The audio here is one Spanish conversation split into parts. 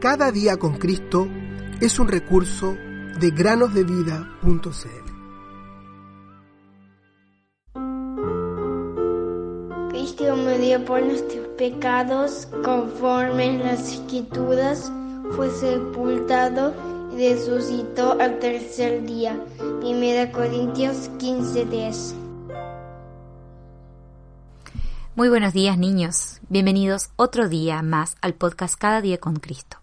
Cada día con Cristo es un recurso de granosdevida.cl. Cristo murió por nuestros pecados, conforme las escrituras, fue sepultado y resucitó al tercer día. 1 Corintios 15:10 Muy buenos días niños, bienvenidos otro día más al podcast Cada día con Cristo.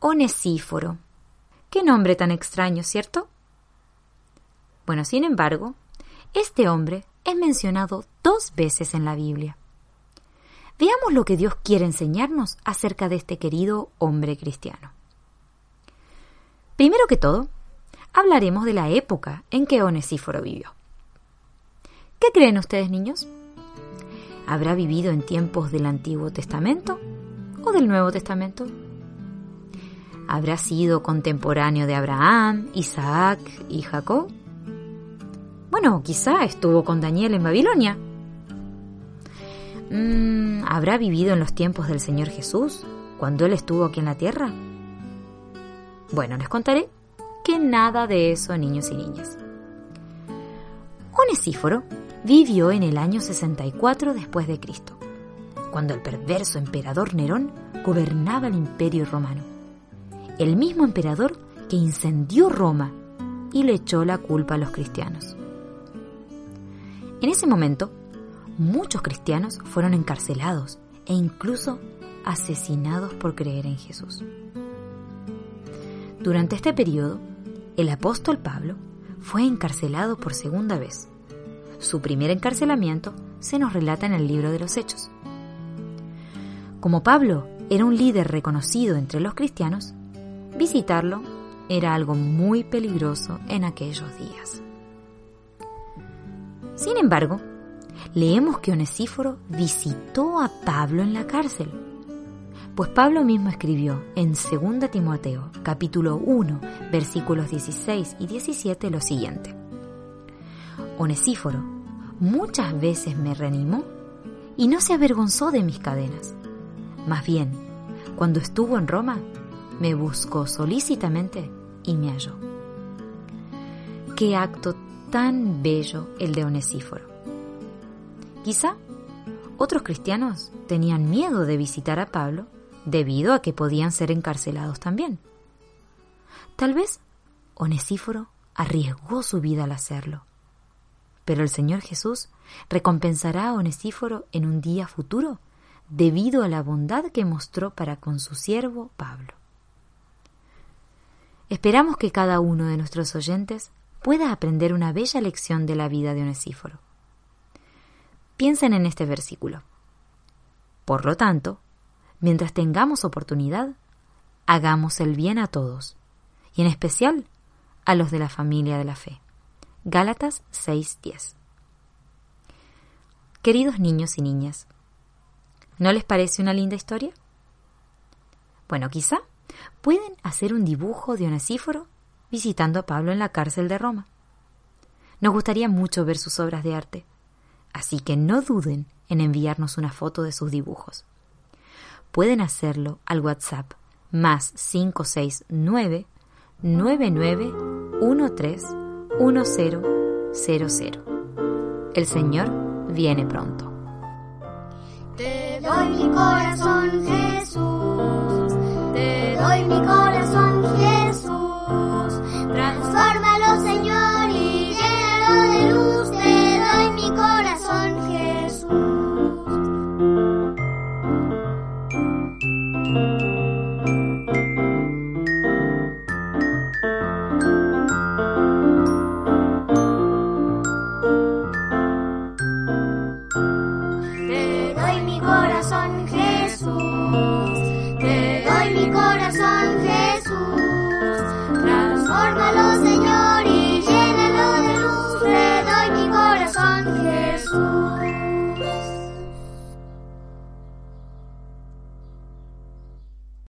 Onesíforo. Qué nombre tan extraño, ¿cierto? Bueno, sin embargo, este hombre es mencionado dos veces en la Biblia. Veamos lo que Dios quiere enseñarnos acerca de este querido hombre cristiano. Primero que todo, hablaremos de la época en que Onesíforo vivió. ¿Qué creen ustedes, niños? ¿Habrá vivido en tiempos del Antiguo Testamento o del Nuevo Testamento? ¿Habrá sido contemporáneo de Abraham, Isaac y Jacob? Bueno, quizá estuvo con Daniel en Babilonia. Mm, ¿Habrá vivido en los tiempos del Señor Jesús, cuando Él estuvo aquí en la tierra? Bueno, les contaré que nada de eso, niños y niñas. Onesíforo vivió en el año 64 después de Cristo, cuando el perverso emperador Nerón gobernaba el imperio romano el mismo emperador que incendió Roma y le echó la culpa a los cristianos. En ese momento, muchos cristianos fueron encarcelados e incluso asesinados por creer en Jesús. Durante este periodo, el apóstol Pablo fue encarcelado por segunda vez. Su primer encarcelamiento se nos relata en el libro de los Hechos. Como Pablo era un líder reconocido entre los cristianos, Visitarlo era algo muy peligroso en aquellos días. Sin embargo, leemos que Onesíforo visitó a Pablo en la cárcel, pues Pablo mismo escribió en 2 Timoteo capítulo 1 versículos 16 y 17 lo siguiente. Onesíforo muchas veces me reanimó y no se avergonzó de mis cadenas. Más bien, cuando estuvo en Roma, me buscó solícitamente y me halló. Qué acto tan bello el de Onesíforo. Quizá otros cristianos tenían miedo de visitar a Pablo debido a que podían ser encarcelados también. Tal vez Onesíforo arriesgó su vida al hacerlo. Pero el Señor Jesús recompensará a Onesíforo en un día futuro debido a la bondad que mostró para con su siervo Pablo. Esperamos que cada uno de nuestros oyentes pueda aprender una bella lección de la vida de Onesíforo. Piensen en este versículo. Por lo tanto, mientras tengamos oportunidad, hagamos el bien a todos, y en especial a los de la familia de la fe. Gálatas 6:10. Queridos niños y niñas, ¿no les parece una linda historia? Bueno, quizá pueden hacer un dibujo de Onesíforo visitando a Pablo en la cárcel de Roma. Nos gustaría mucho ver sus obras de arte, así que no duden en enviarnos una foto de sus dibujos. Pueden hacerlo al WhatsApp más 569 99131000. El Señor viene pronto. Te doy mi corazón, corazón Jesús.